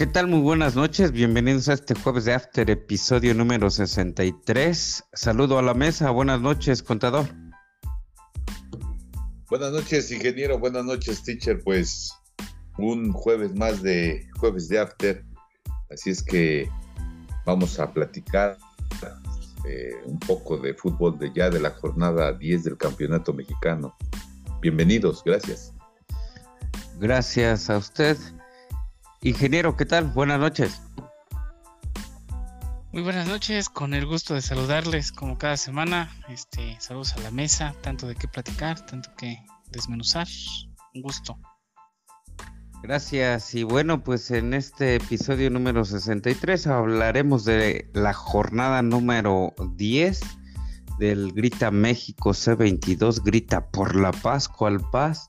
¿Qué tal? Muy buenas noches. Bienvenidos a este jueves de After, episodio número 63. Saludo a la mesa. Buenas noches, contador. Buenas noches, ingeniero. Buenas noches, teacher. Pues un jueves más de jueves de After. Así es que vamos a platicar eh, un poco de fútbol de ya de la jornada 10 del Campeonato Mexicano. Bienvenidos, gracias. Gracias a usted. Ingeniero, ¿qué tal? Buenas noches. Muy buenas noches, con el gusto de saludarles como cada semana. Este, saludos a la mesa, tanto de qué platicar, tanto que desmenuzar. Un gusto. Gracias. Y bueno, pues en este episodio número 63 hablaremos de la jornada número 10 del Grita México C22, Grita por la Paz, cual paz.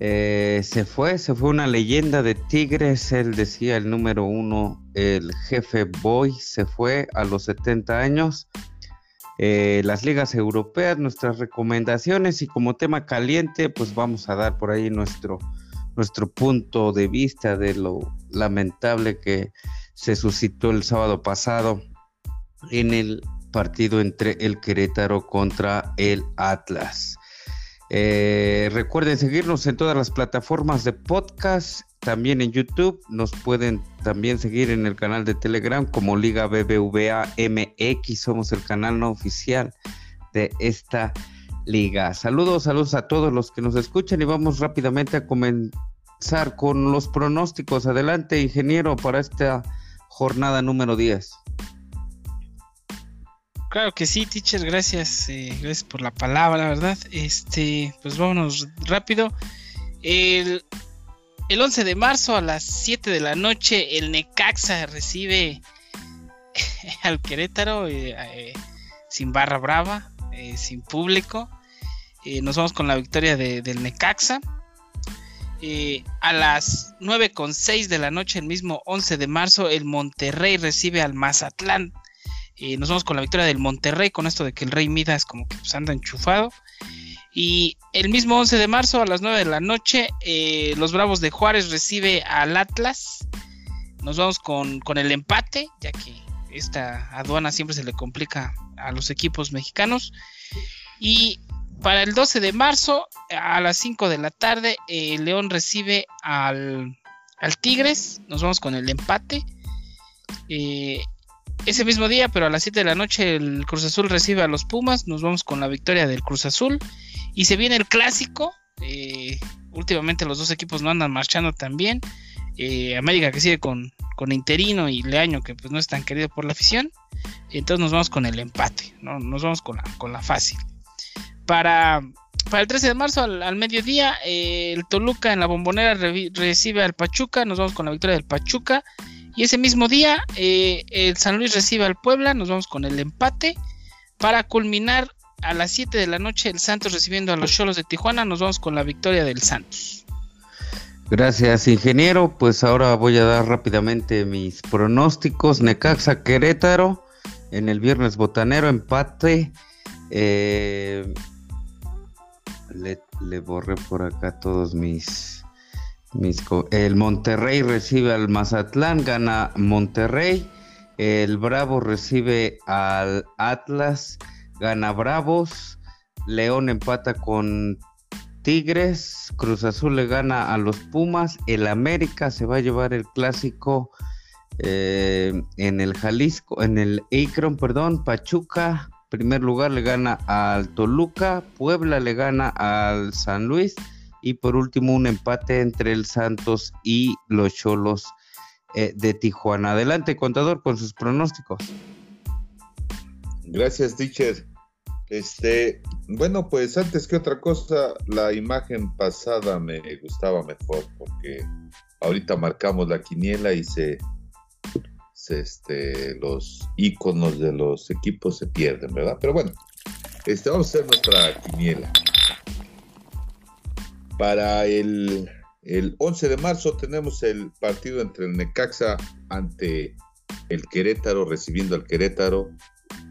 Eh, se fue, se fue una leyenda de Tigres, él decía el número uno, el jefe Boy, se fue a los 70 años. Eh, las ligas europeas, nuestras recomendaciones y como tema caliente, pues vamos a dar por ahí nuestro, nuestro punto de vista de lo lamentable que se suscitó el sábado pasado en el partido entre el Querétaro contra el Atlas. Eh, recuerden seguirnos en todas las plataformas de podcast, también en YouTube. Nos pueden también seguir en el canal de Telegram como Liga BBVA MX. Somos el canal no oficial de esta liga. Saludos, saludos a todos los que nos escuchan y vamos rápidamente a comenzar con los pronósticos. Adelante, ingeniero, para esta jornada número 10. Claro que sí, teacher, gracias, eh, gracias por la palabra, ¿verdad? Este, pues vámonos rápido. El, el 11 de marzo a las 7 de la noche, el Necaxa recibe al Querétaro eh, eh, sin barra brava, sin público. nos vamos con la victoria del Necaxa. a las 9.6 de la noche, el mismo 11 de marzo, el Monterrey recibe al Mazatlán nos vamos con la victoria del Monterrey, con esto de que el Rey Midas como que pues, anda enchufado. Y el mismo 11 de marzo a las 9 de la noche, eh, los Bravos de Juárez recibe al Atlas. Nos vamos con, con, el empate, ya que esta aduana siempre se le complica a los equipos mexicanos. Y para el 12 de marzo, a las 5 de la tarde, el León recibe al, al Tigres. Nos vamos con el empate. Eh, ese mismo día, pero a las 7 de la noche, el Cruz Azul recibe a los Pumas. Nos vamos con la victoria del Cruz Azul. Y se viene el clásico. Eh, últimamente los dos equipos no andan marchando tan bien. Eh, América que sigue con, con, Interino y Leaño que pues no es tan querido por la afición. Entonces nos vamos con el empate. ¿no? Nos vamos con la, con la fácil. Para, para el 13 de marzo al, mediodía, eh, el Toluca en la bombonera recibe al Pachuca. Nos vamos con la victoria del Pachuca. Y ese mismo día, eh, el San Luis recibe al Puebla, nos vamos con el empate. Para culminar a las 7 de la noche, el Santos recibiendo a los Cholos de Tijuana, nos vamos con la victoria del Santos. Gracias, ingeniero. Pues ahora voy a dar rápidamente mis pronósticos. Necaxa Querétaro en el viernes botanero, empate. Eh, le borré por acá todos mis el Monterrey recibe al Mazatlán, gana Monterrey. El Bravo recibe al Atlas, gana Bravos. León empata con Tigres. Cruz Azul le gana a los Pumas. El América se va a llevar el clásico eh, en el Jalisco, en el Akron, perdón. Pachuca, primer lugar, le gana al Toluca. Puebla le gana al San Luis y por último, un empate entre el Santos y los Cholos eh, de Tijuana. Adelante, contador, con sus pronósticos. Gracias, teacher. Este, bueno, pues antes que otra cosa, la imagen pasada me gustaba mejor porque ahorita marcamos la quiniela y se, se este, los iconos de los equipos se pierden, ¿verdad? Pero bueno, este, vamos a hacer nuestra quiniela. Para el, 11 de marzo tenemos el partido entre el Necaxa ante el Querétaro, recibiendo al Querétaro,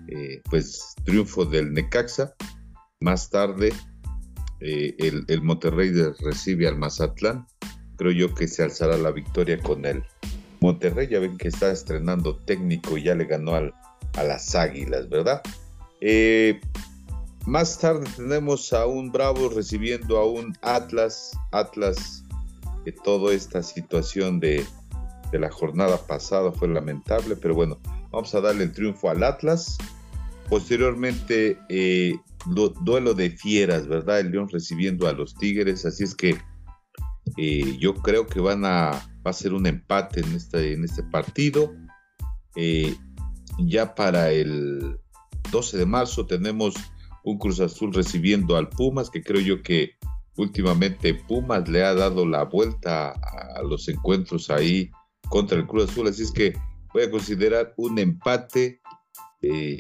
eh, pues triunfo del Necaxa. Más tarde eh, el, el, Monterrey recibe al Mazatlán. Creo yo que se alzará la victoria con el Monterrey, ya ven que está estrenando técnico y ya le ganó al, a las Águilas, ¿verdad? Eh, más tarde tenemos a un Bravo recibiendo a un Atlas, Atlas, que toda esta situación de, de la jornada pasada fue lamentable, pero bueno, vamos a darle el triunfo al Atlas. Posteriormente, eh, duelo de fieras, ¿verdad? El León recibiendo a los Tigres, así es que eh, yo creo que van a, va a ser un empate en este, en este partido. Eh, ya para el 12 de marzo tenemos un Cruz Azul recibiendo al Pumas, que creo yo que últimamente Pumas le ha dado la vuelta a los encuentros ahí contra el Cruz Azul, así es que voy a considerar un empate. Eh,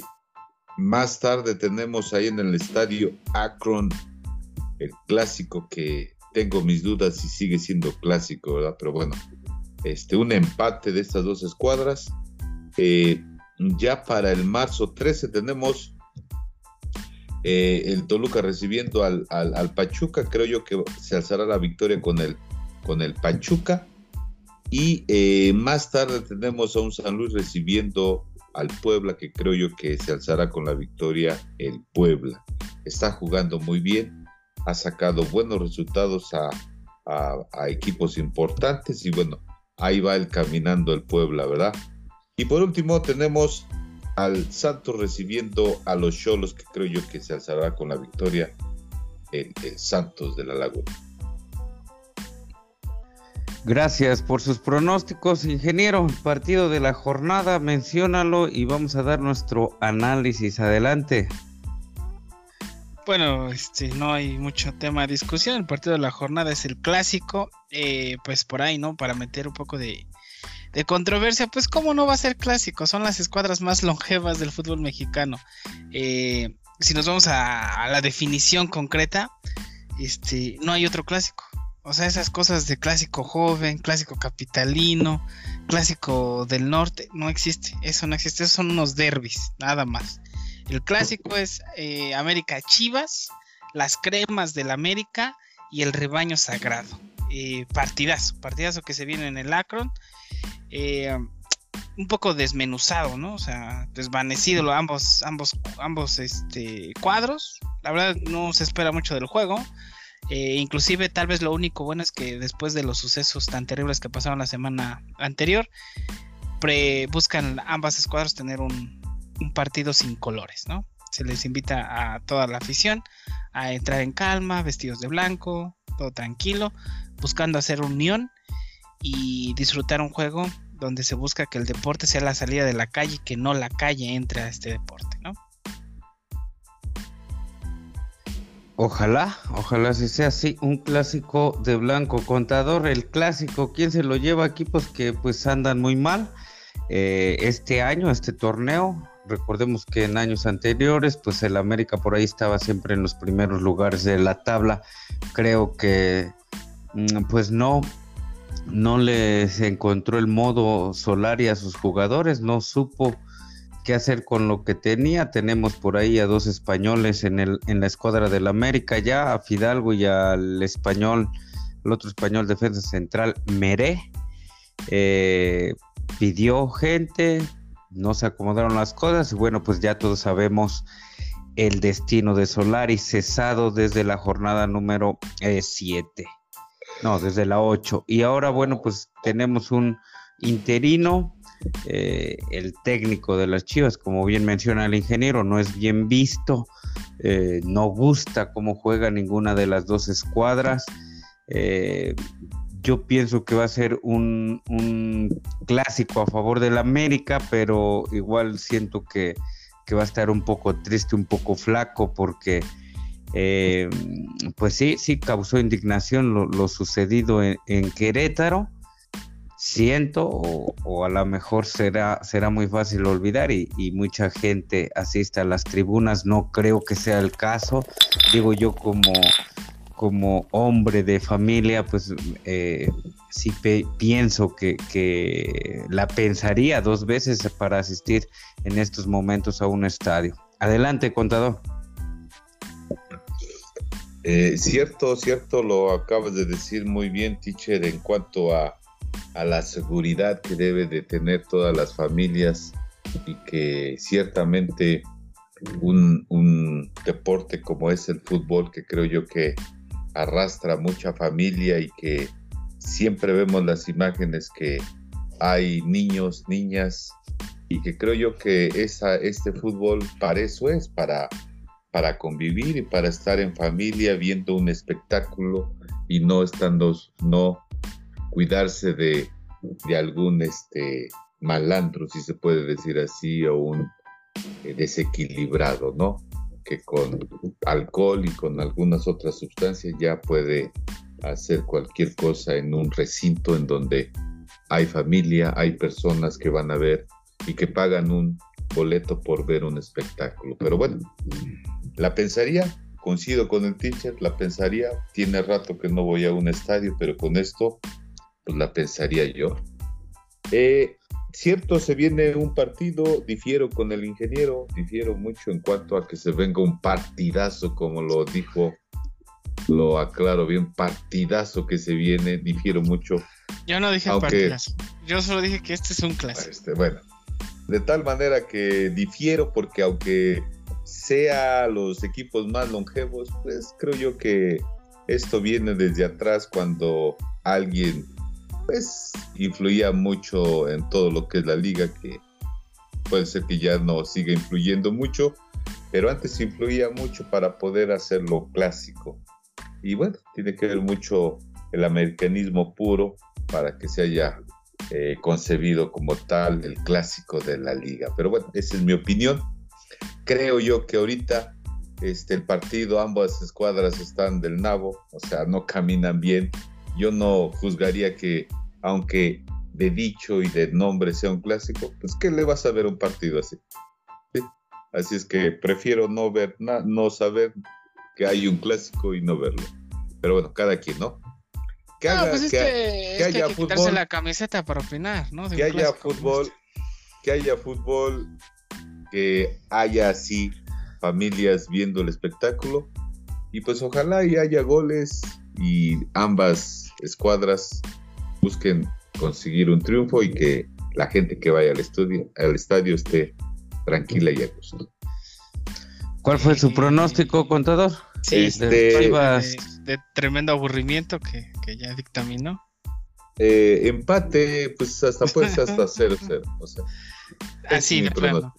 más tarde tenemos ahí en el estadio Akron el clásico que tengo mis dudas si sigue siendo clásico, ¿verdad? Pero bueno, este, un empate de estas dos escuadras. Eh, ya para el marzo 13 tenemos eh, el Toluca recibiendo al, al, Pachuca. Creo yo que se alzará la victoria con el, con el Pachuca. Y eh, más tarde tenemos a un San Luis recibiendo al Puebla, que creo yo que se alzará con la victoria el Puebla. Está jugando muy bien, ha sacado buenos resultados a, a, equipos importantes y bueno, ahí va el caminando el Puebla, ¿verdad? Y por último tenemos al Santos recibiendo a los Cholos, que creo yo que se alzará con la victoria el, el Santos de la Laguna. Gracias por sus pronósticos, ingeniero. Partido de la jornada, menciónalo y vamos a dar nuestro análisis. Adelante. Bueno, este, no hay mucho tema de discusión. El partido de la jornada es el clásico. Eh, pues por ahí, ¿no? Para meter un poco de, controversia, pues cómo no va a ser clásico. Son las escuadras más longevas del fútbol mexicano. Eh, si nos vamos a, a la definición concreta, este, no hay otro clásico. O sea, esas cosas de clásico joven, clásico capitalino, clásico del norte, no existe. Eso no existe. Esos son unos derbis, nada más. El clásico es eh, América Chivas, las cremas del América y el rebaño sagrado. Eh, partidazo, partidazo que se viene en el Akron. Eh, un poco desmenuzado, ¿no? O sea, desvanecido ambos, ambos, ambos este, cuadros. La verdad no se espera mucho del juego. Eh, inclusive tal vez lo único bueno es que después de los sucesos tan terribles que pasaron la semana anterior, buscan ambas escuadras tener un, partido sin colores, ¿no? Se les invita a toda la afición a entrar en calma, vestidos de blanco, todo tranquilo, buscando hacer unión y disfrutar un juego donde se busca que el deporte sea la salida de la calle y que no la calle entre a este deporte, ¿no? Ojalá, ojalá si sea así, un clásico de blanco contador, el clásico, ¿quién se lo lleva? Equipos que pues andan muy mal eh, este año, este torneo. Recordemos que en años anteriores, pues el América por ahí estaba siempre en los primeros lugares de la tabla. Creo que mm, pues no, no les encontró el modo Solari a sus jugadores, no supo qué hacer con lo que tenía. Tenemos por ahí a dos españoles en, la escuadra del América ya, a Fidalgo y al español, el otro español defensa central, Meré. Eh, pidió gente, no se acomodaron las cosas y bueno, pues ya todos sabemos el destino de Solari cesado desde la jornada número 7. Eh, no, desde la 8. Y ahora, bueno, pues tenemos un interino eh, el técnico de las Chivas, como bien menciona el ingeniero, no es bien visto, eh, no gusta cómo juega ninguna de las dos escuadras. Eh, yo pienso que va a ser un, clásico a favor del América, pero igual siento que, va a estar un poco triste, un poco flaco, porque pues sí, sí causó indignación lo, sucedido en Querétaro siento o, a lo mejor será, será muy fácil olvidar y, mucha gente asiste a las tribunas, no creo que sea el caso, digo yo como, como hombre de familia, pues eh, sí pienso que, que, la pensaría dos veces para asistir en estos momentos a un estadio. Adelante, contador. Eh, cierto, cierto, lo acabas de decir muy bien, teacher, en cuanto a a la seguridad que debe de tener todas las familias y que ciertamente un, un, deporte como es el fútbol, que creo yo que arrastra mucha familia y que siempre vemos las imágenes que hay niños, niñas, y que creo yo que esa, este fútbol para eso es, para, para convivir y para estar en familia viendo un espectáculo y no estando, no cuidarse de, de algún este, malandro, si se puede decir así, o un eh, desequilibrado, ¿no? Que con alcohol y con algunas otras sustancias ya puede hacer cualquier cosa en un recinto en donde hay familia, hay personas que van a ver y que pagan un boleto por ver un espectáculo. Pero bueno, la pensaría, coincido con el teacher, la pensaría, tiene rato que no voy a un estadio, pero con esto, pues la pensaría yo. Eh, cierto, se viene un partido, difiero con el ingeniero, difiero mucho en cuanto a que se venga un partidazo, como lo dijo, lo aclaro bien, partidazo que se viene, difiero mucho. Yo no dije partidazo, yo solo dije que este es un clásico. Este, bueno, de tal manera que difiero porque aunque sea los equipos más longevos, pues creo yo que esto viene desde atrás cuando alguien pues influía mucho en todo lo que es la liga, que puede ser que ya no siga influyendo mucho, pero antes influía mucho para poder hacerlo clásico. Y bueno, tiene que ver mucho el americanismo puro para que se haya eh, concebido como tal el clásico de la liga. Pero bueno, esa es mi opinión. Creo yo que ahorita este, el partido, ambas escuadras están del nabo, o sea, no caminan bien. Yo no juzgaría que aunque de dicho y de nombre sea un clásico, pues ¿qué le vas a ver un partido así? Así es que prefiero no ver, no saber que hay un clásico y no verlo. Pero bueno, cada quien, ¿no? Que, pues que, haya fútbol, la camiseta para opinar, ¿no? que haya fútbol, que haya fútbol, que haya así familias viendo el espectáculo y pues ojalá y haya goles y ambas escuadras busquen conseguir un triunfo y que la gente que vaya al, estudio, al estadio esté tranquila y a gusto. ¿Cuál fue su pronóstico, contador? Sí, este, de, tremendo aburrimiento que, ya dictaminó. Eh, empate, pues hasta pues hasta 0-0. O sea, Así de plano.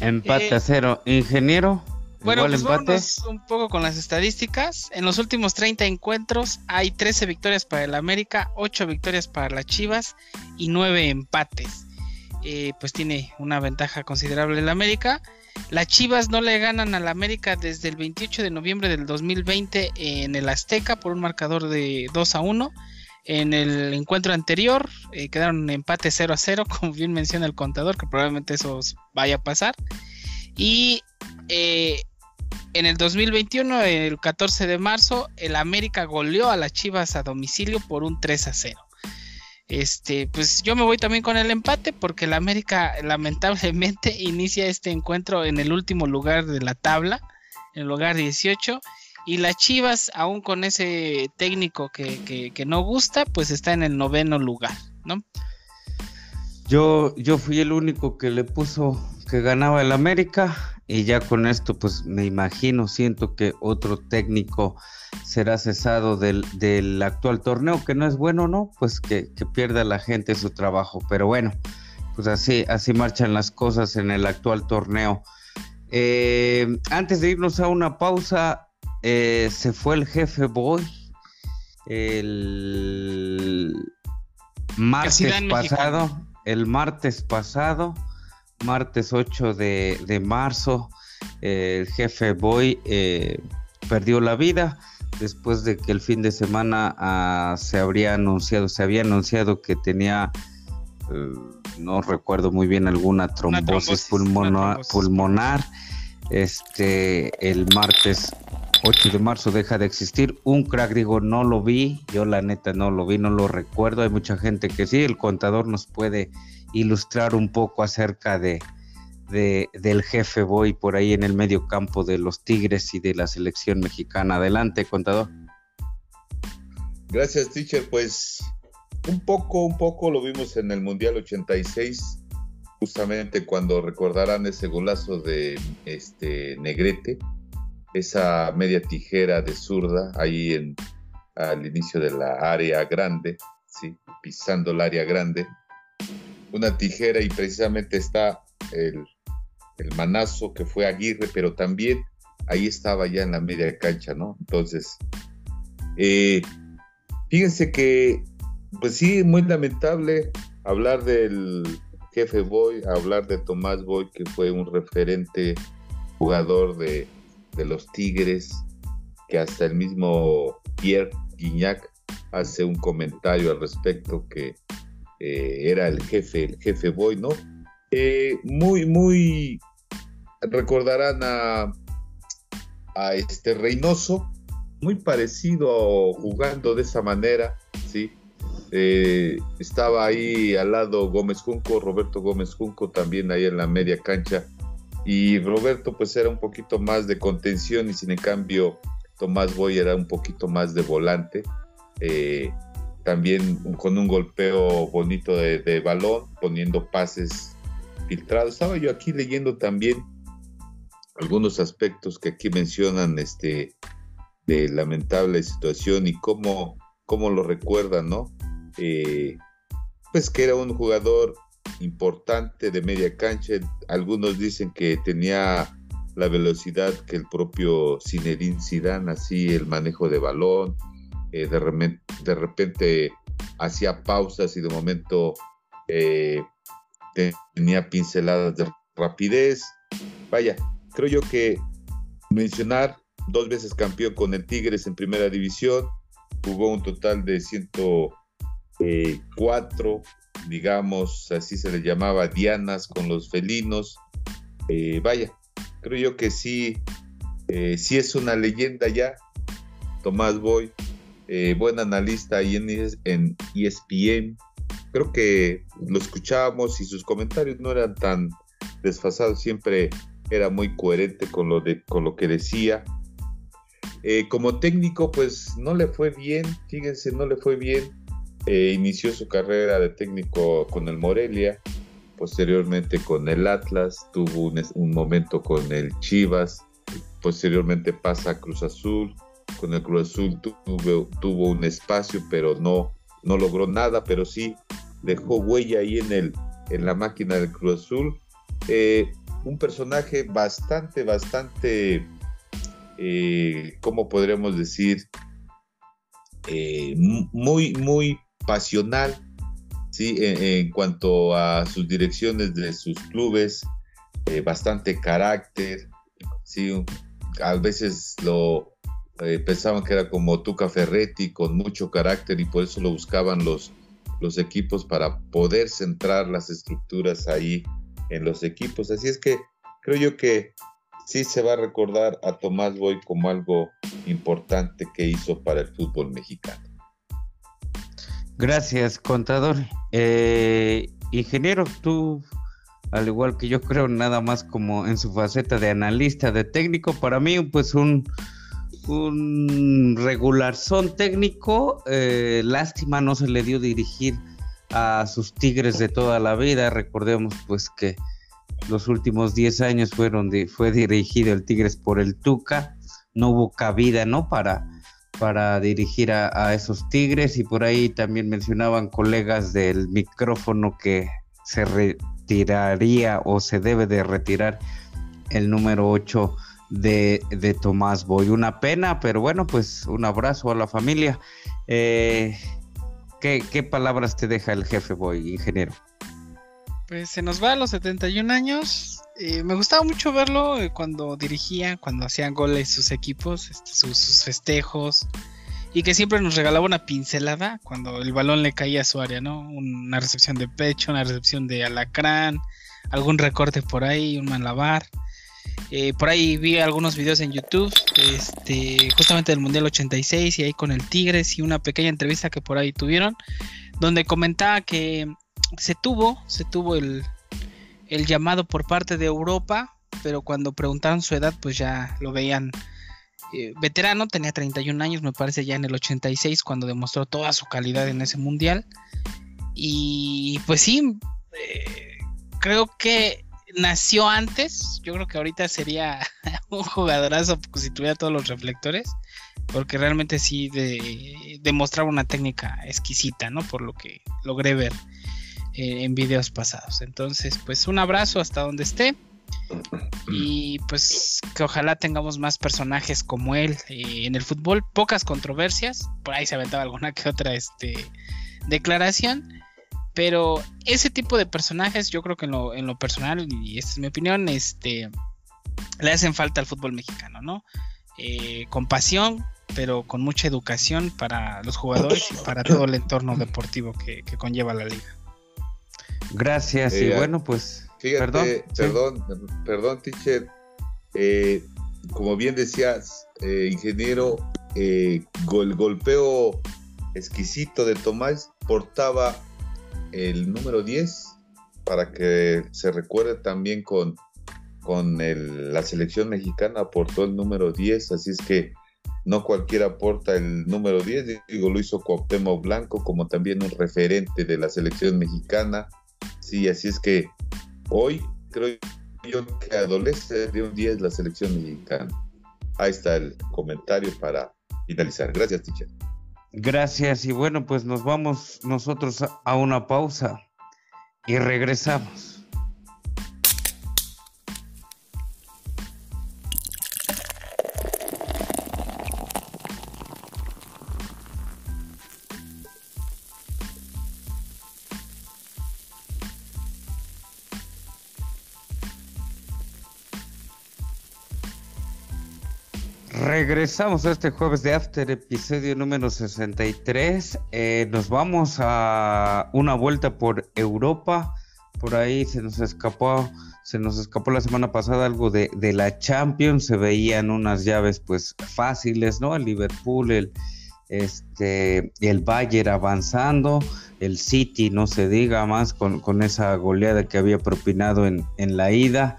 Empate a cero. Ingeniero. Bueno, pues un poco con las estadísticas. En los últimos 30 encuentros hay 13 victorias para el América, 8 victorias para las Chivas y 9 empates. Eh, pues tiene una ventaja considerable el América. Las Chivas no le ganan al América desde el 28 de noviembre del 2020 en el Azteca por un marcador de 2 a 1. En el encuentro anterior eh, quedaron empate 0 a 0, como bien menciona el contador, que probablemente eso vaya a pasar. Y eh, en el 2021, el 14 de marzo, el América goleó a las Chivas a domicilio por un 3 a 0. Este, pues yo me voy también con el empate porque el América lamentablemente inicia este encuentro en el último lugar de la tabla, en el lugar 18, y las Chivas, aún con ese técnico que, que, no gusta, pues está en el noveno lugar, ¿no? Yo, yo fui el único que le puso que ganaba el América y ya con esto, pues me imagino, siento que otro técnico será cesado del, actual torneo, que no es bueno, ¿no? Pues que, pierda la gente su trabajo. Pero bueno, pues así, así marchan las cosas en el actual torneo. Eh, antes de irnos a una pausa, eh, se fue el jefe Boy el martes pasado. El martes pasado martes 8 de, marzo, el jefe Boy eh, perdió la vida después de que el fin de semana ah, se habría anunciado, se había anunciado que tenía, eh, no recuerdo muy bien, alguna trombosis, pulmonar, pulmonar. Este, el martes 8 de marzo deja de existir. Un crack, digo, no lo vi, yo la neta no lo vi, no lo recuerdo. Hay mucha gente que sí, el contador nos puede ilustrar un poco acerca de, del jefe Boy por ahí en el medio campo de los Tigres y de la selección mexicana. Adelante, contador. Gracias, teacher. Pues un poco, un poco lo vimos en el Mundial 86, justamente cuando recordarán ese golazo de este Negrete, esa media tijera de zurda ahí al inicio de la área grande, pisando el área grande. Una tijera y precisamente está el, el manazo que fue Aguirre, pero también ahí estaba ya en la media cancha, ¿no? Entonces, eh, fíjense que, pues sí, muy lamentable hablar del jefe Boy, hablar de Tomás Boy, que fue un referente jugador de, los Tigres, que hasta el mismo Pierre Guignac hace un comentario al respecto que eh, era el jefe, el jefe Boy, ¿no? Eh, muy, muy recordarán a a este Reynoso, muy parecido jugando de esa manera, ¿sí? Eh, estaba ahí al lado Gómez Junco, Roberto Gómez Junco también ahí en la media cancha. Y Roberto pues era un poquito más de contención y sin en cambio Tomás Boy era un poquito más de volante. Eh, también con un golpeo bonito de, balón, poniendo pases filtrados. Estaba yo aquí leyendo también algunos aspectos que aquí mencionan este, de lamentable situación y cómo, cómo lo recuerdan, ¿no? Eh, pues que era un jugador importante de media cancha. Algunos dicen que tenía la velocidad que el propio Zinedine Zidane, así el manejo de balón, eh, de, repente, hacía pausas y de momento eh, tenía pinceladas de rapidez. Vaya, creo yo que mencionar dos veces campeón con el Tigres en primera división, jugó un total de 104, digamos, así se le llamaba, dianas con los felinos. Eh, vaya, creo yo que sí, eh, sí es una leyenda ya. Tomás Boy, eh, buen analista ahí en, en ESPN. Creo que lo escuchábamos y sus comentarios no eran tan desfasados, siempre era muy coherente con lo, de, con lo que decía. Como técnico, pues no le fue bien, fíjense, no le fue bien. Eh, inició su carrera de técnico con el Morelia, posteriormente con el Atlas, tuvo un, momento con el Chivas, posteriormente pasa a Cruz Azul, con el Cruz Azul tuvo, un espacio, pero no, no logró nada, pero sí dejó huella ahí en, el, en la máquina del Cruz Azul. Eh, un personaje bastante, bastante, eh, ¿cómo podríamos decir? Muy, muy pasional, ¿sí? En, cuanto a sus direcciones de sus clubes, eh, bastante carácter, ¿sí? A veces lo pensaban que era como Tuca Ferretti, con mucho carácter y por eso lo buscaban los, los equipos para poder centrar las estructuras ahí en los equipos. Así es que creo yo que sí se va a recordar a Tomás Boy como algo importante que hizo para el fútbol mexicano. Gracias, contador. Eh, ingeniero, tú, al igual que yo creo, nada más como en su faceta de analista, de técnico, para mí, pues un, un regular son técnico. Eh, lástima no se le dio dirigir a sus Tigres de toda la vida. Recordemos pues que los últimos 10 años fueron de, fue dirigido el Tigres por el Tuca. No hubo cabida, ¿no? Para, para dirigir a, esos Tigres y por ahí también mencionaban colegas del micrófono que se retiraría o se debe de retirar el número 8 de, de Tomás Boy. Una pena, pero bueno, pues un abrazo a la familia. Eh, ¿Qué, palabras te deja el jefe Boy, ingeniero? Pues se nos va a los 71 años. Eh, me gustaba mucho verlo eh, cuando dirigía, cuando hacían goles sus equipos, este, sus, festejos. Y que siempre nos regalaba una pincelada cuando el balón le caía a su área, ¿no? Una recepción de pecho, una recepción de alacrán, algún recorte por ahí, un malabar. Eh, por ahí vi algunos videos en YouTube, este, justamente del Mundial 86 y ahí con el Tigres y una pequeña entrevista que por ahí tuvieron, donde comentaba que se tuvo, se tuvo el, llamado por parte de Europa, pero cuando preguntaron su edad, pues ya lo veían eh, veterano, tenía 31 años, me parece ya en el 86, cuando demostró toda su calidad en ese mundial. Y pues sí, eh, creo que nació antes. Yo creo que ahorita sería un jugadorazo si tuviera todos los reflectores. Porque realmente sí demostraba una técnica exquisita, ¿no? Por lo que logré ver eh, en videos pasados. Entonces, pues un abrazo hasta donde esté. Y pues que ojalá tengamos más personajes como él eh, en el fútbol, pocas controversias, por ahí se aventaba alguna que otra este, declaración, pero ese tipo de personajes yo creo que en lo, en lo personal, y esta es mi opinión, este, le hacen falta al fútbol mexicano, ¿no? Eh, con pasión, pero con mucha educación para los jugadores y para todo el entorno deportivo que, conlleva la liga. Gracias, y eh, bueno, pues Fíjate, perdón, perdón, teacher. Eh, como bien decías, eh, ingeniero, eh, el golpeo exquisito de Tomás portaba el número 10 para que se recuerde también con, con la selección mexicana, aportó el número 10, así es que no cualquiera aporta el número 10, digo, lo hizo Cuauhtémoc Blanco como también un referente de la selección mexicana, sí, así es que Hoy creo yo que adolece de un 10 la selección mexicana. Ahí está el comentario para finalizar. Gracias, teacher. Gracias y bueno, pues nos vamos nosotros a una pausa y regresamos. Regresamos a este jueves de After, episodio número 63. Eh, nos vamos a una vuelta por Europa. Por ahí se nos escapó, se nos escapó la semana pasada algo de, la Champions. Se veían unas llaves pues fáciles, ¿no? El Liverpool, el, este, el Bayern avanzando, el City, no se diga más, con, con esa goleada que había propinado en, en la ida.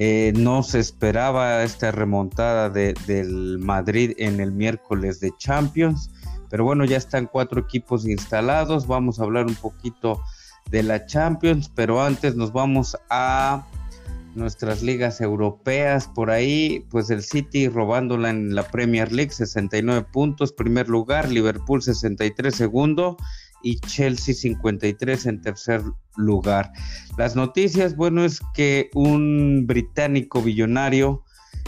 Eh, no se esperaba esta remontada del Madrid en el miércoles de Champions, pero bueno, ya están cuatro equipos instalados. Vamos a hablar un poquito de la Champions, pero antes nos vamos a nuestras ligas europeas. Por ahí, pues el City robándola en la Premier League, 69 puntos, primer lugar, Liverpool 63 segundo y Chelsea 53 en tercer lugar. Las noticias, bueno, es que un británico billonario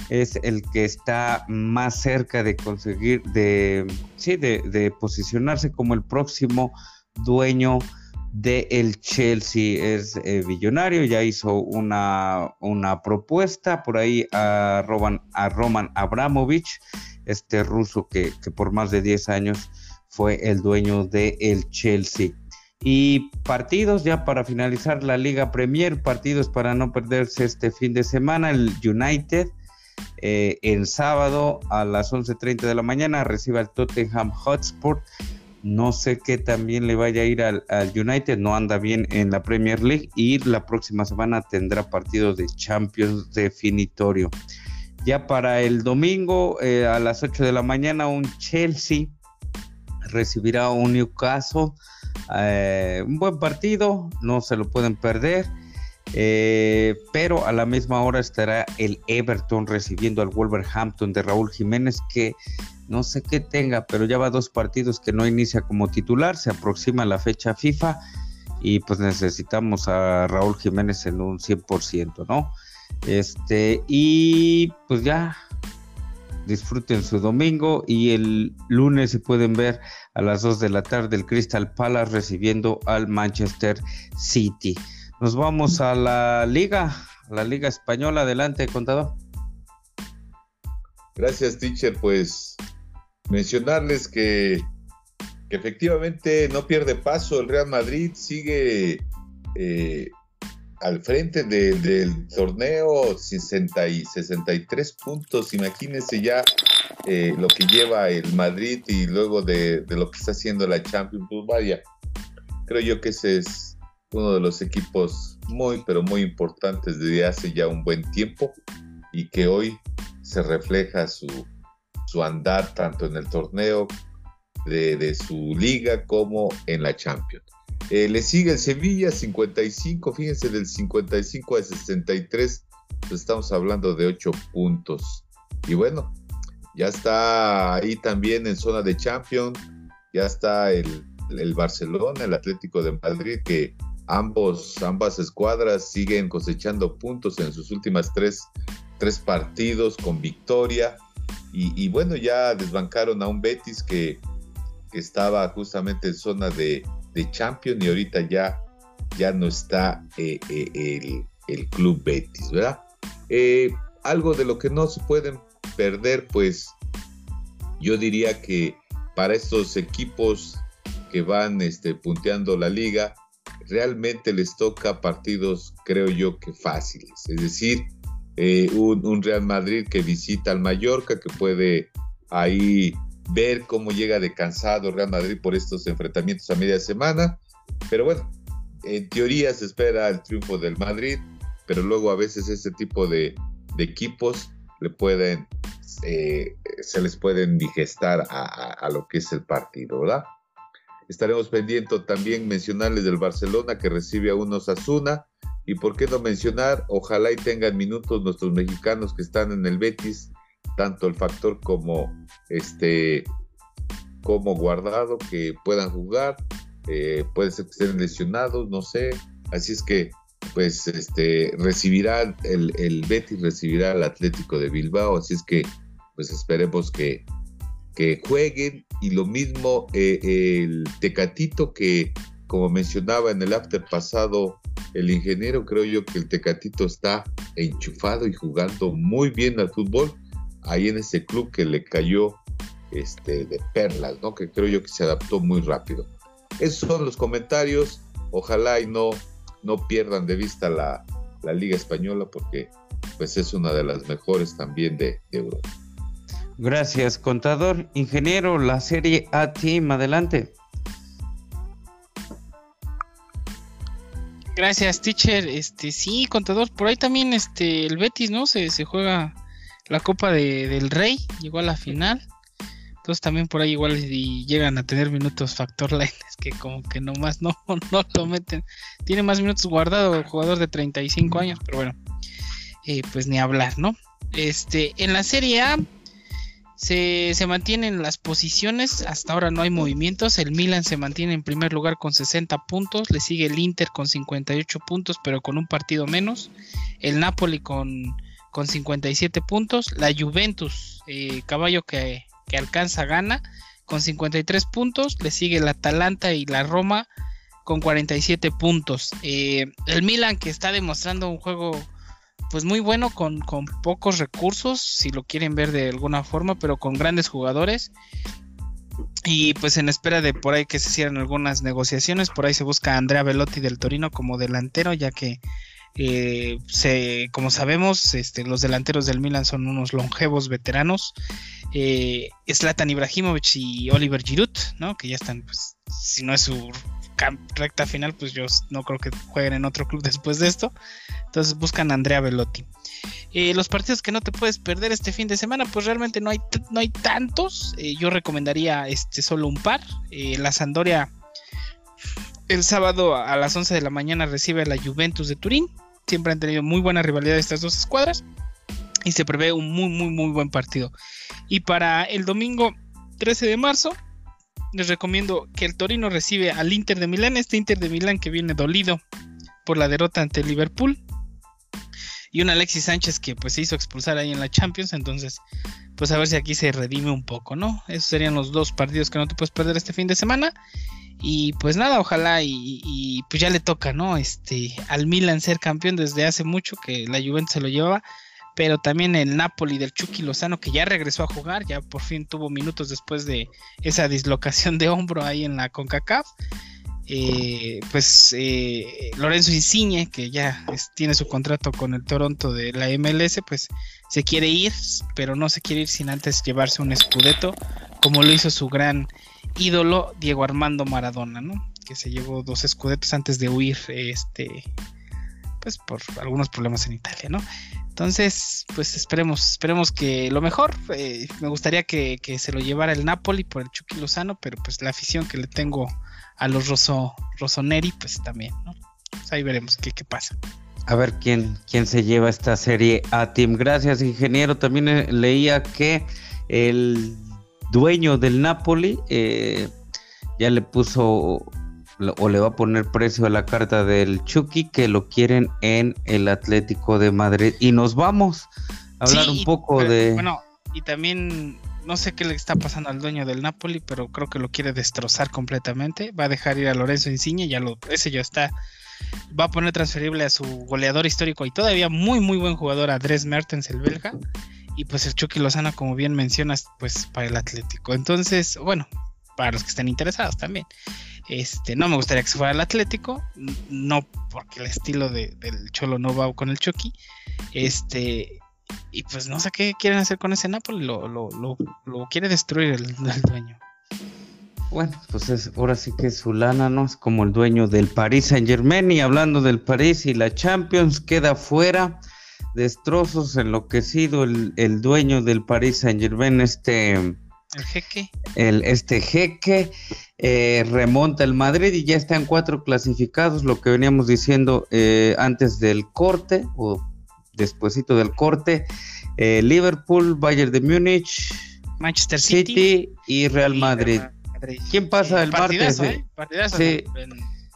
es el que está más cerca de conseguir, de, sí, de, posicionarse como el próximo dueño del el Chelsea. Es eh, billonario, ya hizo una, una, propuesta por ahí a Roman, a Roman Abramovich, este ruso que, que por más de 10 años fue el dueño de el Chelsea. Y partidos ya para finalizar la Liga Premier, partidos para no perderse este fin de semana, el United eh, el sábado a las 11.30 de la mañana recibe al Tottenham Hotspur. No sé qué también le vaya a ir al, United, no anda bien en la Premier League y la próxima semana tendrá partido de Champions definitorio. Ya para el domingo eh, a las 8 de la mañana un Chelsea recibirá un Newcastle. Eh, un buen partido, no se lo pueden perder. Eh, pero a la misma hora estará el Everton recibiendo al Wolverhampton de Raúl Jiménez que no sé qué tenga, pero ya va dos partidos que no inicia como titular, se aproxima la fecha FIFA y pues necesitamos a Raúl Jiménez en un 100%, ¿no? Este, y pues ya disfruten su domingo y el lunes se pueden ver a las 2 de la tarde el Crystal Palace recibiendo al Manchester City. Nos vamos a la liga, la liga española. Adelante, contador. Gracias, teacher. Pues mencionarles que, que efectivamente no pierde paso el Real Madrid, sigue eh, al frente del torneo 60 y 63 puntos. Imagínense ya eh, lo que lleva el Madrid y luego de, lo que está haciendo la Champions. Pues vaya, creo yo que ese es uno de los equipos muy, pero muy importantes desde hace ya un buen tiempo y que hoy se refleja su, su andar tanto en el torneo de, su liga como en la Champions. Eh, le sigue el Sevilla 55, fíjense del 55 a 63, pues estamos hablando de 8 puntos. Y bueno, ya está ahí también en zona de Champions, ya está el, el Barcelona, el Atlético de Madrid, que ambos, ambas escuadras siguen cosechando puntos en sus últimas tres, tres partidos con victoria. Y, bueno, ya desbancaron a un Betis que, estaba justamente en zona de, de Champions y ahorita ya, ya no está eh, eh, el, club Betis, ¿verdad? Eh, algo de lo que no se pueden perder, pues yo diría que para estos equipos que van este, punteando la liga, realmente les toca partidos, creo yo, que fáciles. Es decir, un, Real Madrid que visita al Mallorca, que puede ahí ver cómo llega de cansado Real Madrid por estos enfrentamientos a media semana. Pero bueno, en teoría se espera el triunfo del Madrid, pero luego a veces este tipo de, equipos le pueden, eh, se les pueden digestar a, lo que es el partido, ¿verdad? Estaremos pendientes también mencionarles del Barcelona que recibe a unos Asuna. Y por qué no mencionar, ojalá y tengan minutos nuestros mexicanos que están en el Betis, tanto el factor como este como guardado que puedan jugar, eh, puede ser que estén lesionados, no sé. Así es que pues este recibirá el, el Betis recibirá al Atlético de Bilbao, así es que pues esperemos que que jueguen y lo mismo eh, el Tecatito que como mencionaba en el after pasado el ingeniero, creo yo que el Tecatito está enchufado y jugando muy bien al fútbol ahí en ese club que le cayó este, de perlas, ¿no? que creo yo que se adaptó muy rápido. Esos son los comentarios, ojalá y no, no pierdan de vista la, la Liga Española porque pues es una de las mejores también de Europa. Gracias, contador. Ingeniero, la serie A Team, adelante. Gracias, teacher. Este, sí, contador, por ahí también este el Betis, ¿no? Se, se juega la Copa del Rey, llegó a la final. Entonces también por ahí igual llegan a tener minutos factor line, que como que nomás no, no lo meten. Tiene más minutos guardado el jugador de 35 años, pero bueno, eh, pues ni hablar, ¿no? Este, en la Serie A, se, se, mantienen las posiciones, hasta ahora no hay movimientos, el Milan se mantiene en primer lugar con 60 puntos, le sigue el Inter con 58 puntos pero con un partido menos, el Napoli con, con 57 puntos, la Juventus, eh, caballo que, alcanza gana, con 53 puntos, le sigue el Atalanta y la Roma con 47 puntos. Eh, el Milan que está demostrando un juego pues muy bueno con, pocos recursos, si lo quieren ver de alguna forma, pero con grandes jugadores. Y pues en espera de por ahí que se cierren algunas negociaciones, por ahí se busca a Andrea Velotti del Torino como delantero, ya que eh, como sabemos, este, los delanteros del Milan son unos longevos veteranos. Eh, Zlatan Ibrahimovic y Oliver Giroud. Que ya están, pues, si no es su recta final, pues yo no creo que jueguen en otro club después de esto. Entonces buscan a Andrea Velotti. Eh, los partidos que no te puedes perder este fin de semana, pues realmente no hay, no hay tantos. Eh, yo recomendaría este, solo un par. La Sandoria el sábado a las 11 de la mañana recibe a la Juventus de Turín. Siempre han tenido muy buena rivalidad estas dos escuadras. Y se prevé un muy, muy, muy buen partido. Y para el domingo 13 de marzo, les recomiendo que el Torino recibe al Inter de Milán, este Inter de Milán que viene dolido por la derrota ante Liverpool. Y un Alexis Sánchez que pues se hizo expulsar ahí en la Champions, entonces pues a ver si aquí se redime un poco, ¿no? Esos serían los dos partidos que no te puedes perder este fin de semana. Y pues nada, ojalá y, pues ya le toca, ¿no? Este, al Milan ser campeón desde hace mucho que la Juventus se lo llevaba pero también el Napoli del Chucky Lozano que ya regresó a jugar, ya por fin tuvo minutos después de esa dislocación de hombro ahí en la CONCACAF. Eh, pues eh, Lorenzo Insigne, que ya tiene su contrato con el Toronto de la MLS, pues se quiere ir, pero no se quiere ir sin antes llevarse un escudeto, como lo hizo su gran ídolo Diego Armando Maradona, ¿no? Que se llevó dos escudetos antes de huir este, pues por algunos problemas en Italia, ¿no? Entonces, pues esperemos, esperemos que lo mejor. Eh, me gustaría que, se lo llevara el Napoli por el Chucky Lozano, pero pues la afición que le tengo a los Rosso, Rossoneri, pues también, ¿no? Pues ahí veremos qué, qué pasa. A ver quién, quién se lleva esta serie a Team. Gracias, ingeniero. También eh, leía que el dueño del Napoli eh, ya le puso o le va a poner precio a la carta del Chucky que lo quieren en el Atlético de Madrid. Y nos vamos a hablar un poco de... Bueno, y también no sé qué le está pasando al dueño del Napoli, pero creo que lo quiere destrozar completamente. Va a dejar ir a Lorenzo Insigne, ya lo, ese ya está. Va a poner transferible a su goleador histórico y todavía muy muy buen jugador, Andrés Mertens, el belga. Y pues el Chucky Lozana, como bien mencionas, pues para el Atlético. Entonces, bueno, para los que estén interesados también. Este, no me gustaría que se fuera al Atlético, no porque el estilo del Cholo no va con el Chucky. Este, y pues no sé qué quieren hacer con ese Napoli, lo, lo, lo, quiere destruir el, dueño. Bueno, pues es, ahora sí que su lana, ¿no? Es como el dueño del Paris Saint Germain. Y hablando del París y la Champions, queda fuera. Destrozos, enloquecido el, el dueño del Paris Saint Germain, este el jeque. El, este jeque eh, remonta el Madrid y ya están cuatro clasificados, lo que veníamos diciendo eh, antes del corte o despuesito del corte. Eh, Liverpool, Bayern de Múnich, Manchester City, y Real Madrid. ¿Quién pasa el martes? sí.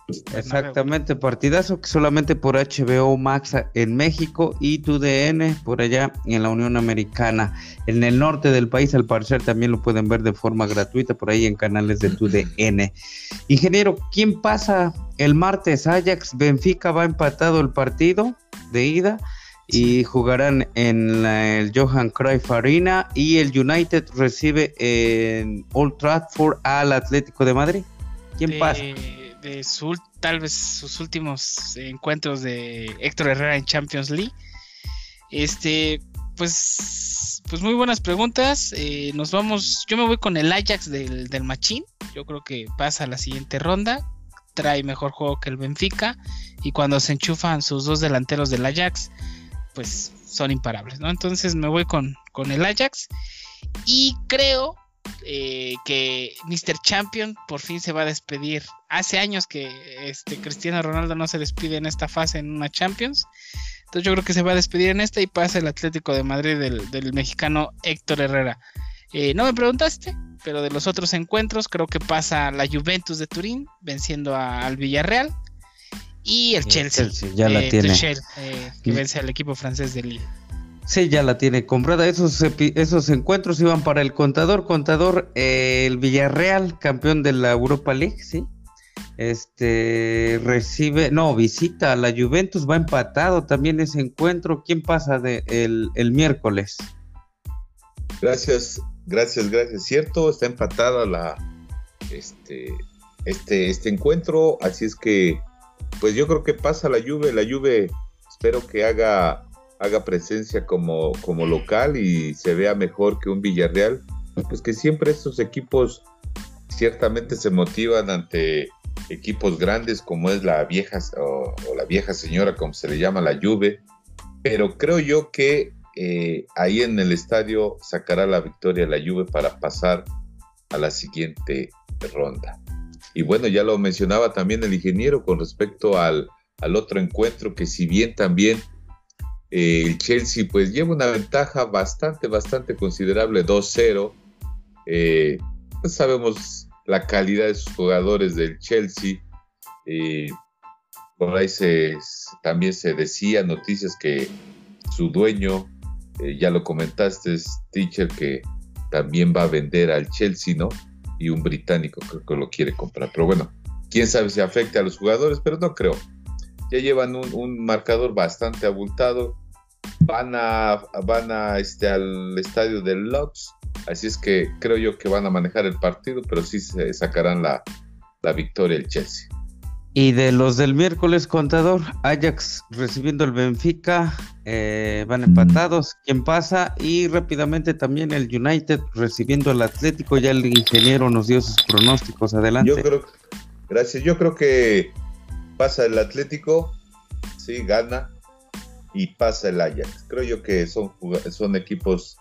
Exactamente, partidazo que solamente por HBO Max en México y TUDN por allá en la Unión Americana. En el norte del país, al parecer, también lo pueden ver de forma gratuita por ahí en canales de TUDN. Ingeniero, ¿quién pasa el martes? Ajax, Benfica va empatado el partido de ida y jugarán en el Johan Cruyff Arena y el United recibe en Old Trafford al Atlético de Madrid. ¿Quién pasa? De su, tal vez sus últimos encuentros de Héctor Herrera en Champions League. Este, pues, pues muy buenas preguntas. Eh, nos vamos, yo me voy con el Ajax del, del Machín. Yo creo que pasa a la siguiente ronda. Trae mejor juego que el Benfica. Y cuando se enchufan sus dos delanteros del Ajax, pues son imparables, ¿no? Entonces me voy con, con el Ajax. Y creo eh, que Mr. Champion por fin se va a despedir. Hace años que este Cristiano Ronaldo no se despide en esta fase en una Champions. Entonces yo creo que se va a despedir en esta y pasa el Atlético de Madrid del, mexicano Héctor Herrera. Eh, no me preguntaste, pero de los otros encuentros creo que pasa la Juventus de Turín venciendo al Villarreal y el Chelsea, ya la eh, tiene. que vence al equipo francés de Lille. Sí, ya la tiene comprada. Esos, esos encuentros iban para el contador. Contador, eh, el Villarreal, campeón de la Europa League, sí. Este recibe, no, visita a la Juventus, va empatado también ese encuentro. ¿Quién pasa de el, miércoles? Gracias, gracias, gracias. Cierto, está empatada la este, este, este encuentro. Así es que, pues yo creo que pasa la Juve. La Juve espero que haga haga presencia como, como local y se vea mejor que un Villarreal, pues que siempre estos equipos ciertamente se motivan ante equipos grandes como es la vieja o, la vieja señora como se le llama la Juve, pero creo yo que eh, ahí en el estadio sacará la victoria la Juve para pasar a la siguiente ronda. Y bueno, ya lo mencionaba también el ingeniero con respecto al, al otro encuentro que si bien también eh, el Chelsea pues lleva una ventaja bastante, bastante considerable, 2-0. Eh, pues sabemos la calidad de sus jugadores del Chelsea. Eh, por ahí se, también se decía noticias que su dueño, ya lo comentaste, Teacher, que también va a vender al Chelsea, ¿no? Y un británico creo que lo quiere comprar. Pero bueno, quién sabe si afecta a los jugadores, pero no creo. Ya llevan un marcador bastante abultado van a, van a este, al estadio del Lux, así es que creo yo que van a manejar el partido, pero sí se sacarán la, victoria el Chelsea. Y de los del miércoles, contador, Ajax recibiendo el Benfica, eh, van empatados, ¿quién pasa? Y rápidamente también el United recibiendo el Atlético, ya el ingeniero nos dio sus pronósticos, adelante. Yo creo, gracias, yo creo que pasa el Atlético, sí, gana y pasa el Ajax. Creo yo que son, son equipos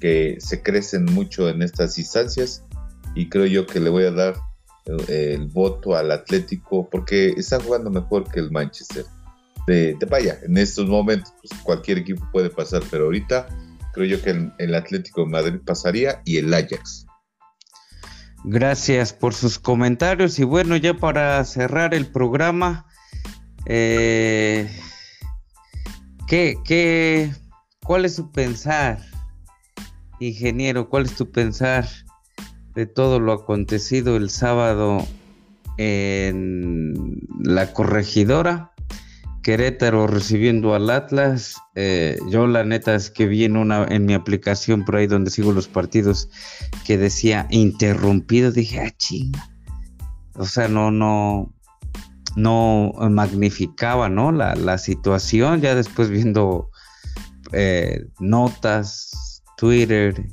que se crecen mucho en estas instancias y creo yo que le voy a dar eh, el, voto al Atlético porque está jugando mejor que el Manchester. De, vaya, en estos momentos pues, cualquier equipo puede pasar, pero ahorita creo yo que el, el Atlético de Madrid pasaría y el Ajax. Gracias por sus comentarios y bueno, ya para cerrar el programa, eh, ¿qué, qué, cuál es su pensar, ingeniero? ¿Cuál es tu pensar de todo lo acontecido el sábado en la corregidora? Querétaro recibiendo al Atlas. Eh, yo la neta es que vi en, una, en mi aplicación por ahí donde sigo los partidos que decía interrumpido. Dije, ah, chinga. O sea, no, no, no magnificaba, ¿no? La, situación. Ya después viendo eh, notas, Twitter,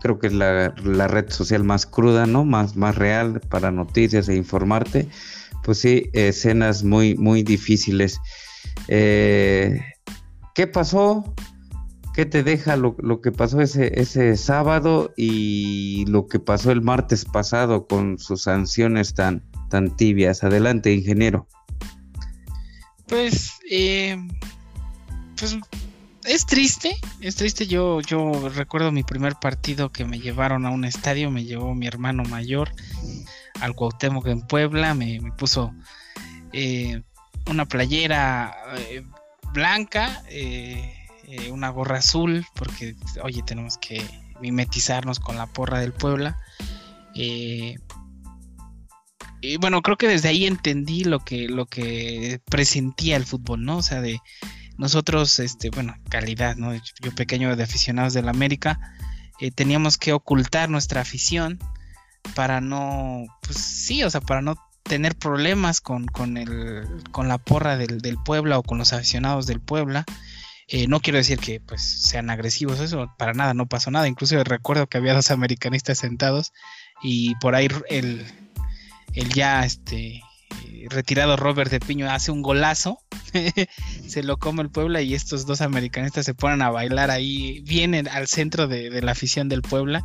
creo que es la, la, red social más cruda, ¿no? Más, más real para noticias e informarte pues sí, escenas muy, muy difíciles. Eh, ¿Qué pasó? ¿Qué te deja lo, que pasó ese, ese sábado y lo que pasó el martes pasado con sus sanciones tan, tan tibias? Adelante, ingeniero. Pues, eh, pues es triste, es triste. Yo, yo recuerdo mi primer partido que me llevaron a un estadio, me llevó mi hermano mayor al Cuauhtémoc en Puebla, me, puso eh, una playera eh, blanca, eh, una gorra azul, porque oye, tenemos que mimetizarnos con la porra del Puebla. Y bueno, creo que desde ahí entendí lo que, lo que presentía el fútbol, ¿no? O sea, de nosotros, este, bueno, calidad, ¿no? Yo pequeño de aficionados del América, teníamos que ocultar nuestra afición para no, pues sí, o sea, para no tener problemas con, con, el, con la porra del, del, Puebla o con los aficionados del Puebla. Eh, no quiero decir que pues sean agresivos, eso para nada, no pasó nada. Incluso recuerdo que había dos americanistas sentados y por ahí el, el ya este retirado Robert de Piño hace un golazo, se lo come el Puebla y estos dos americanistas se ponen a bailar ahí, vienen al centro de, la afición del Puebla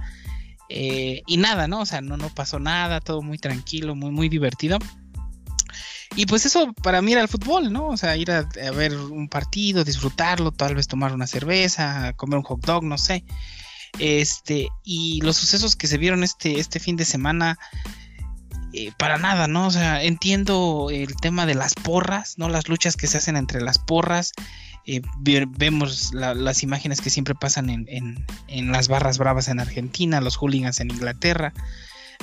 eh, y nada, ¿no? O sea, no, no pasó nada, todo muy tranquilo, muy, muy divertido. Y pues eso para mí era el fútbol, ¿no? O sea, ir a, ver un partido, disfrutarlo, tal vez tomar una cerveza, comer un hot dog, no sé. Este, y los sucesos que se vieron este, este fin de semana, eh, para nada, ¿no? O sea, entiendo el tema de las porras, ¿no? Las luchas que se hacen entre las porras, eh, vemos las imágenes que siempre pasan en, las barras bravas en Argentina, los hooligans en Inglaterra,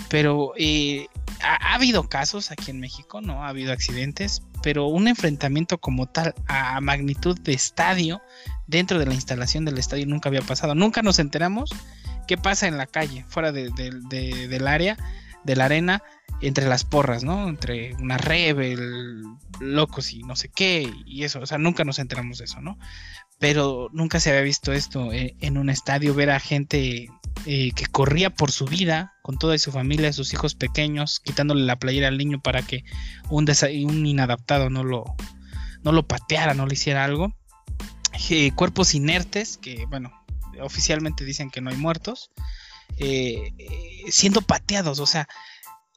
pero eh, ha, habido casos aquí en México, ¿no? Ha habido accidentes, pero un enfrentamiento como tal a magnitud de estadio dentro de la instalación del estadio nunca había pasado. Nunca nos enteramos qué pasa en la calle, fuera del área, de la arena, entre las porras, ¿no? Entre una rebel, locos y no sé qué, y eso, o sea, nunca nos enteramos de eso, ¿no? Pero nunca se había visto esto eh, en un estadio, ver a gente eh, que corría por su vida, con toda su familia, sus hijos pequeños, quitándole la playera al niño para que un, un inadaptado no lo, no lo pateara, no le hiciera algo. Cuerpos inertes, que bueno, oficialmente dicen que no hay muertos, siendo pateados, o sea,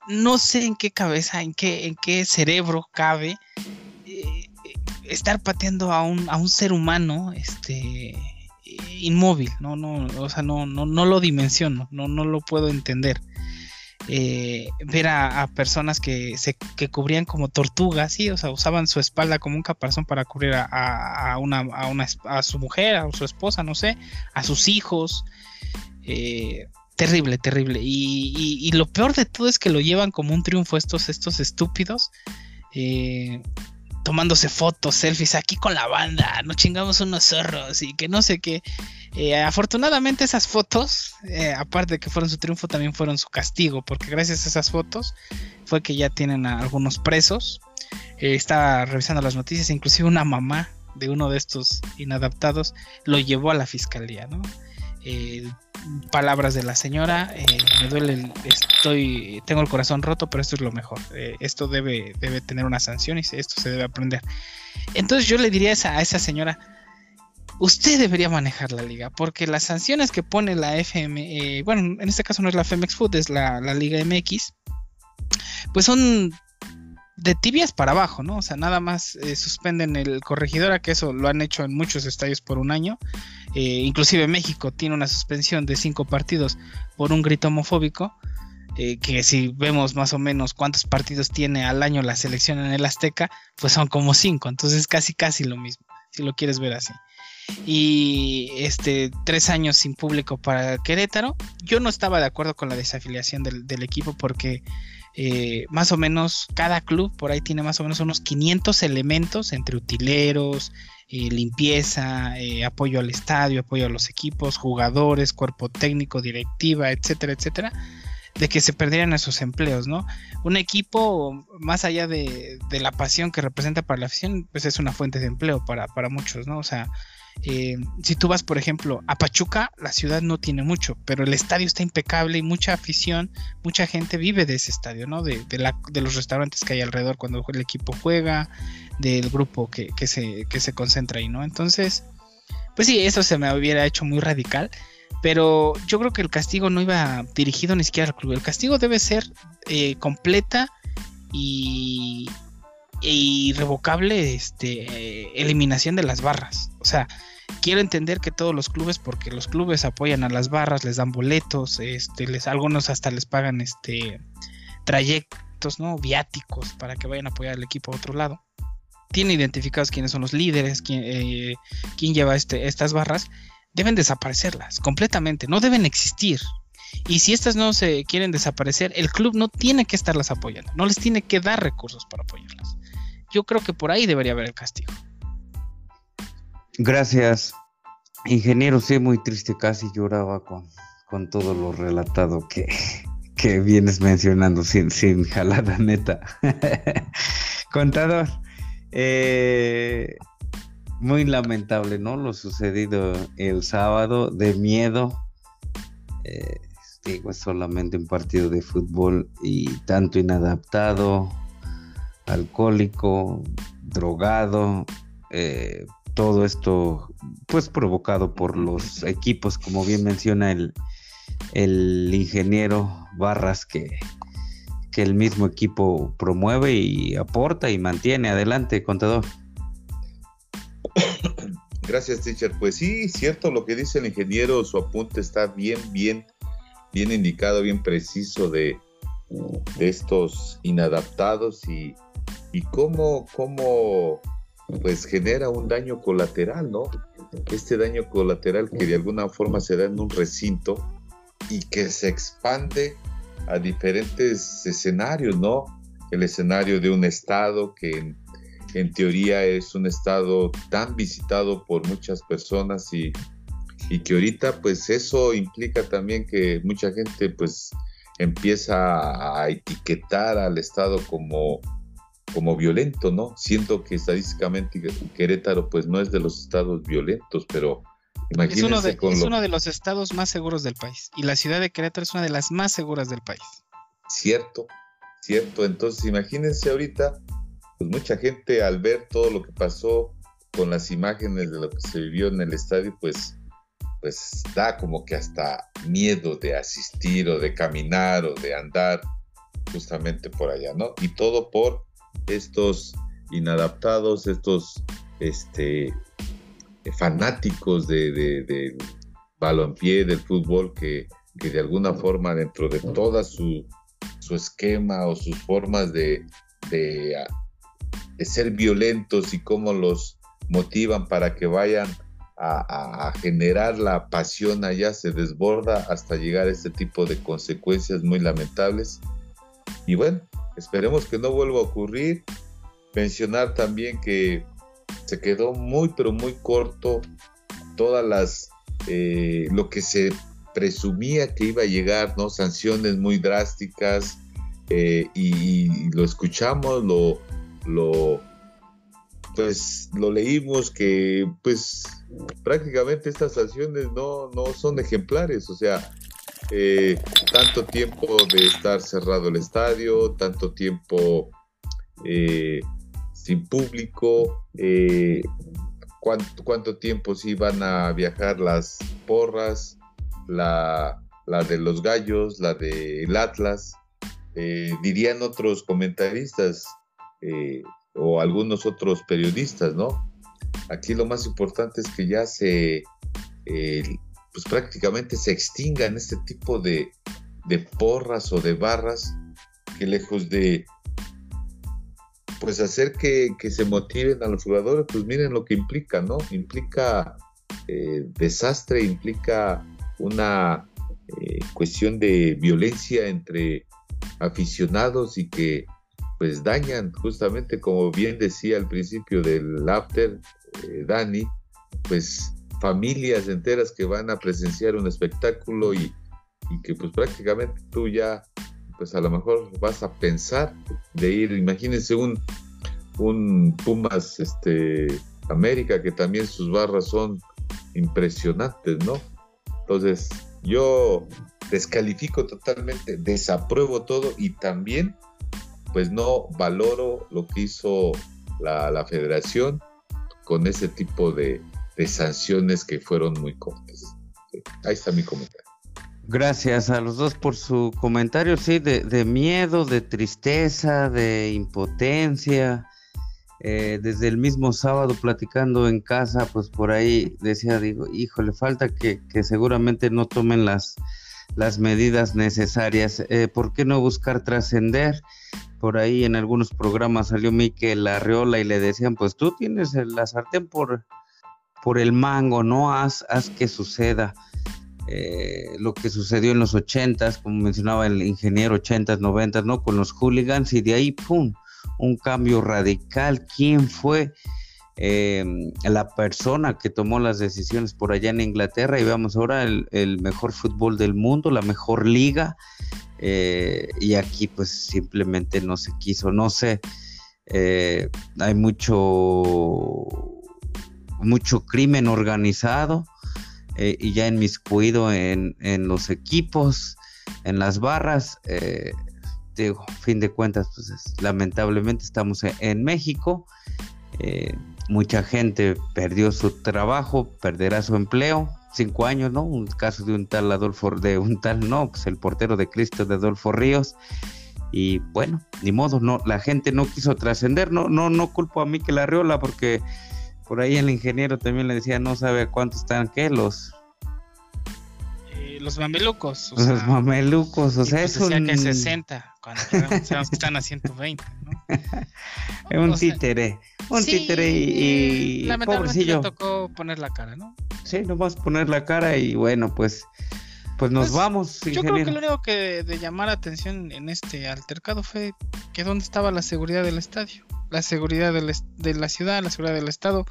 no sé en qué cabeza, en qué, en qué cerebro cabe eh, estar pateando a un, a un ser humano este inmóvil, no, no, o sea, no, no, no lo dimensiono, no, no lo puedo entender. Eh, ver a, personas que se que cubrían como tortugas, sí, o sea, usaban su espalda como un caparazón para cubrir a, a, una, a, una, a su mujer, a su esposa, no sé, a sus hijos. Eh, Terrible, terrible. Y, lo peor de todo es que lo llevan como un triunfo estos, estos estúpidos. Eh, tomándose fotos, selfies aquí con la banda, nos chingamos unos zorros y que no sé qué. Eh, afortunadamente esas fotos, eh, aparte de que fueron su triunfo, también fueron su castigo, porque gracias a esas fotos fue que ya tienen a algunos presos. estaba revisando las noticias, inclusive una mamá de uno de estos inadaptados lo llevó a la fiscalía, ¿no? Palabras de la señora, eh, me duele, estoy, tengo el corazón roto, pero esto es lo mejor. Eh, esto debe, debe tener una sanción y esto se debe aprender. Entonces yo le diría a esa, señora, usted debería manejar la liga, porque las sanciones que pone la FM, bueno, en este caso no es la FMX Food, es la, la Liga MX, pues son de tibias para abajo, ¿no? O sea, nada más eh, suspenden el corregidora, que eso lo han hecho en muchos estadios por un año. Eh, inclusive México tiene una suspensión de cinco partidos por un grito homofóbico. Eh, que si vemos más o menos cuántos partidos tiene al año la selección en el Azteca, pues son como cinco. Entonces casi casi lo mismo, si lo quieres ver así. Y este tres años sin público para Querétaro. Yo no estaba de acuerdo con la desafiliación del equipo porque eh, más o menos cada club por ahí tiene más o menos unos 500 elementos entre utileros, eh, limpieza, eh, apoyo al estadio, apoyo a los equipos, jugadores, cuerpo técnico, directiva, etcétera, etcétera, de que se perdieran esos empleos, ¿no? Un equipo, más allá de, de la pasión que representa para la afición, pues es una fuente de empleo para, para muchos, ¿no? O sea, eh, si tú vas, por ejemplo, a Pachuca, la ciudad no tiene mucho, pero el estadio está impecable y mucha afición, mucha gente vive de ese estadio, ¿no? De, los restaurantes que hay alrededor cuando el equipo juega, del grupo que, se, concentra ahí, ¿no? Entonces, pues sí, eso se me hubiera hecho muy radical, pero yo creo que el castigo no iba dirigido ni siquiera al club, el castigo debe ser eh, completa y, irrevocable este, eliminación de las barras. O sea, quiero entender que todos los clubes, porque los clubes apoyan a las barras, les dan boletos, este, les, algunos hasta les pagan este trayectos, ¿no? Viáticos para que vayan a apoyar al equipo a otro lado. Tiene identificados quiénes son los líderes, quién, eh, quién lleva este, estas barras. Deben desaparecerlas completamente, no deben existir. Y si estas no se quieren desaparecer, el club no tiene que estarlas apoyando, no les tiene que dar recursos para apoyarlas. Yo creo que por ahí debería haber el castigo. Gracias, ingeniero. Sí, muy triste, casi lloraba con, con todo lo relatado que, que vienes mencionando sin, sin jalada neta. Contador, eh, muy lamentable, ¿no? Lo sucedido el sábado, de miedo. Eh, digo, es solamente un partido de fútbol y tanto inadaptado, alcohólico, drogado, eh, todo esto pues provocado por los equipos, como bien menciona el, el ingeniero Barras, que, que el mismo equipo promueve y aporta y mantiene. Adelante, contador. Gracias, teacher. Pues sí, cierto lo que dice el ingeniero, su apunte está bien, bien, bien indicado, bien preciso de, de estos inadaptados y y cómo, cómo pues genera un daño colateral, ¿no? Este daño colateral que de alguna forma se da en un recinto y que se expande a diferentes escenarios, ¿no? El escenario de un estado que en, teoría es un estado tan visitado por muchas personas y, y, que ahorita pues eso implica también que mucha gente pues empieza a etiquetar al estado como como violento, ¿no? Siento que estadísticamente Querétaro pues no es de los estados violentos, pero imagínense es uno de, es uno de los estados más seguros del país y la ciudad de Querétaro es una de las más seguras del país. Cierto, cierto. Entonces imagínense ahorita, pues mucha gente al ver todo lo que pasó con las imágenes de lo que se vivió en el estadio, pues pues da como que hasta miedo de asistir o de caminar o de andar justamente por allá, ¿no? Y todo por estos inadaptados, estos este, fanáticos de, de, balompié, del fútbol, que, de alguna forma dentro de toda su, esquema o sus formas de, de, ser violentos y cómo los motivan para que vayan a, a, generar la pasión allá, se desborda hasta llegar a este tipo de consecuencias muy lamentables. Y bueno, Esperemos que no vuelva a ocurrir. Mencionar también que se quedó muy, pero muy corto todas las, eh, lo que se presumía que iba a llegar, ¿no? Sanciones muy drásticas eh, y, lo escuchamos, lo, lo pues lo leímos que pues prácticamente estas acciones no, no son ejemplares, o sea, eh, tanto tiempo de estar cerrado el estadio, tanto tiempo eh, sin público, eh, cuánto, cuánto, tiempo si van a viajar las porras, la, la de los gallos, la del Atlas, dirían otros comentaristas o algunos otros periodistas, ¿no? Aquí lo más importante es que ya se pues prácticamente se extingan este tipo de, porras o de barras que lejos de pues hacer que, se motiven a los jugadores, pues miren lo que implica, ¿no? Implica eh, desastre, implica una eh, cuestión de violencia entre aficionados y que pues dañan justamente como bien decía al principio del after eh, Dani, pues familias enteras que van a presenciar un espectáculo y, que pues prácticamente tú ya pues a lo mejor vas a pensar de ir, imagínense un, un Pumas este, América que también sus barras son impresionantes, ¿no? Entonces yo descalifico totalmente, desapruebo todo y también pues no valoro lo que hizo la, la federación con ese tipo de, de sanciones que fueron muy cortas. ahí está mi comentario. Gracias a los dos por su comentario, sí, de, miedo, de tristeza, de impotencia. Eh, desde el mismo sábado platicando en casa, pues por ahí decía, digo, híjole, falta que, que seguramente no tomen las, las medidas necesarias. Eh, ¿Por qué no buscar trascender? Por ahí en algunos programas salió Miquel Arriola y le decían, pues tú tienes la sartén por, por el mango, ¿no? Haz, haz que suceda. Eh, lo que sucedió en los ochentas, como mencionaba el ingeniero, ochentas, noventas, ¿no? Con los hooligans y de ahí, ¡pum! Un cambio radical. ¿Quién fue em, la persona que tomó las decisiones por allá en Inglaterra? Y veamos ahora el, mejor fútbol del mundo, la mejor liga. Eh, y aquí pues simplemente no se quiso, no sé. Eh, hay mucho mucho crimen organizado eh, y ya inmiscuido en, en los equipos, en las barras. Eh, digo, fin de cuentas, pues lamentablemente estamos en, México. Eh, mucha gente perdió su trabajo, perderá su empleo. Cinco años, ¿no? Un caso de un tal Adolfo, de un tal, no, pues el portero de Cristo de Adolfo Ríos. Y bueno, ni modo, no, la gente no quiso trascender, no, no, no culpo a mí que la riola porque por ahí el ingeniero también le decía, no sabe cuántos están, ¿qué? Los... Eh, los mamelucos. los mamelucos, o sea, pues es decía que 60, cuando sabemos que están a 120, ¿no? Es un títere, un títere y, y pobrecillo. le tocó poner la cara, ¿no? Sí, nomás poner la cara y bueno, pues pues nos pues, vamos. Yo creo que lo único que de llamar atención en este altercado fue que dónde estaba la seguridad del estadio la seguridad de la ciudad, la seguridad del estado,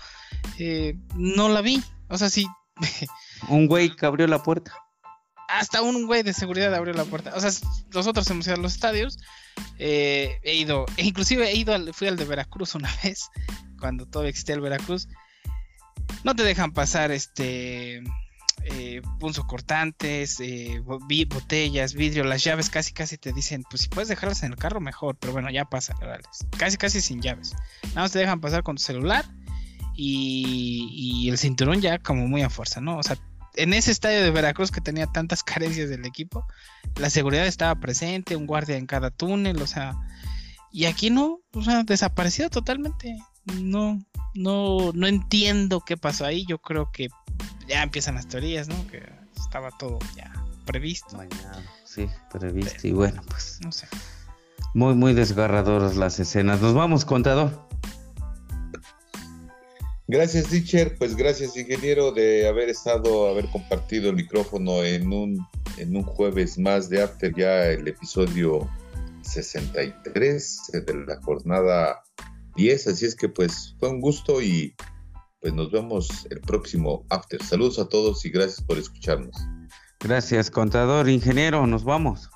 eh, no la vi. O sea, sí. un güey que abrió la puerta. Hasta un güey de seguridad abrió la puerta. O sea, nosotros hemos ido a los estadios. Eh, he ido, e inclusive he ido, al, fui al de Veracruz una vez, cuando todavía existía el Veracruz. No te dejan pasar este eh, cortantes, eh, botellas, vidrio, las llaves casi casi te dicen, pues si puedes dejarlas en el carro mejor, pero bueno, ya pasa, casi casi sin llaves. Nada más te dejan pasar con tu celular y, el cinturón ya como muy a fuerza, ¿no? O sea, en ese estadio de Veracruz que tenía tantas carencias del equipo, la seguridad estaba presente, un guardia en cada túnel, o sea, y aquí no, o sea, desaparecido totalmente. No, no, no entiendo qué pasó ahí. Yo creo que ya empiezan las teorías, ¿no? Que estaba todo ya previsto. sí, previsto. y bueno, pues. No sé. Muy, muy desgarradoras las escenas. Nos vamos, contador. Gracias, teacher. Pues gracias, ingeniero, de haber estado, haber compartido el micrófono en un, en un jueves más de After, ya el episodio 63 de la jornada 10. Así es que, pues, fue un gusto y pues nos vemos el próximo After. Saludos a todos y gracias por escucharnos. Gracias, contador, ingeniero, nos vamos.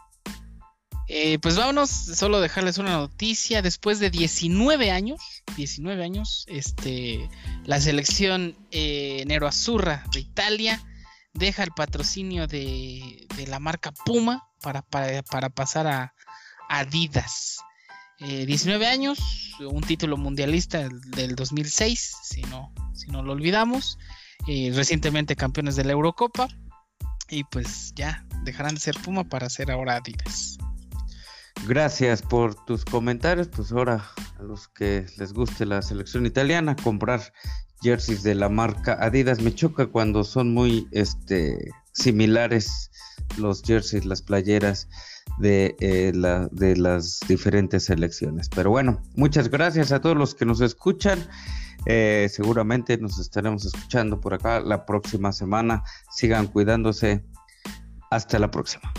Eh, pues vámonos, solo dejarles una noticia. Después de 19 años, 19 años, este, la selección eh, Nero Azurra de Italia deja el patrocinio de, la marca Puma para, para, pasar a Adidas. 19 eh, años, un título mundialista del 2006, si no, si no lo olvidamos. recientemente campeones de la Eurocopa. Y pues ya dejarán de ser Puma para ser ahora Adidas. Gracias por tus comentarios. Pues ahora a los que les guste la selección italiana, comprar jerseys de la marca Adidas. Me choca cuando son muy este, similares los jerseys, las playeras de, eh, la, de las diferentes selecciones. Pero bueno, muchas gracias a todos los que nos escuchan. Eh, seguramente nos estaremos escuchando por acá la próxima semana. Sigan cuidándose. Hasta la próxima.